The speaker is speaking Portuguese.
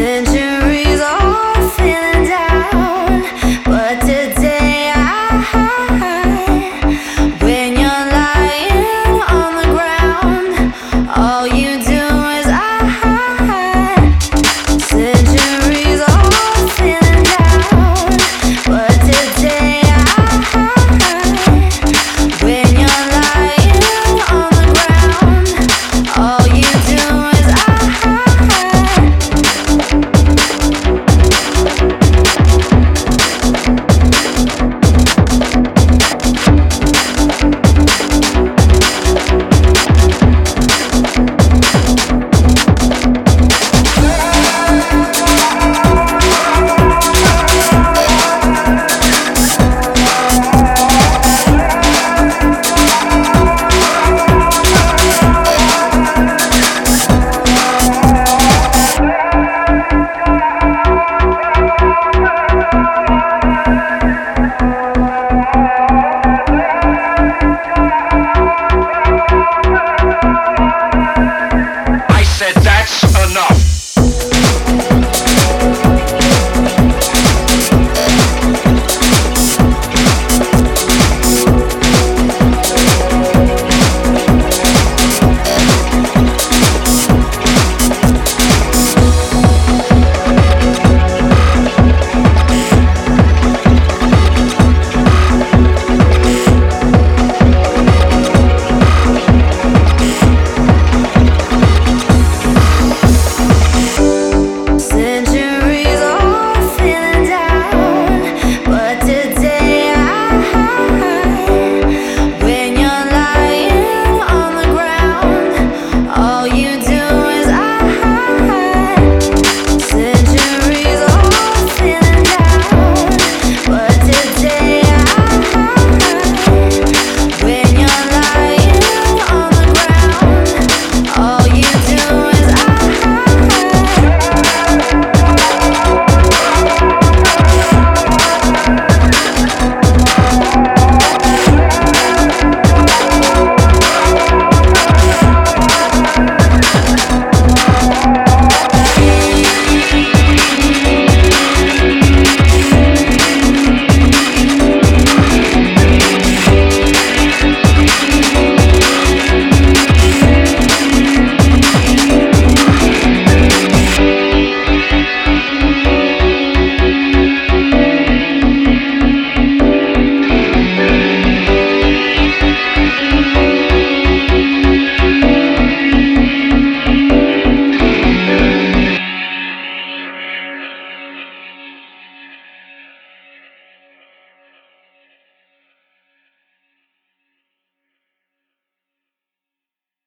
and I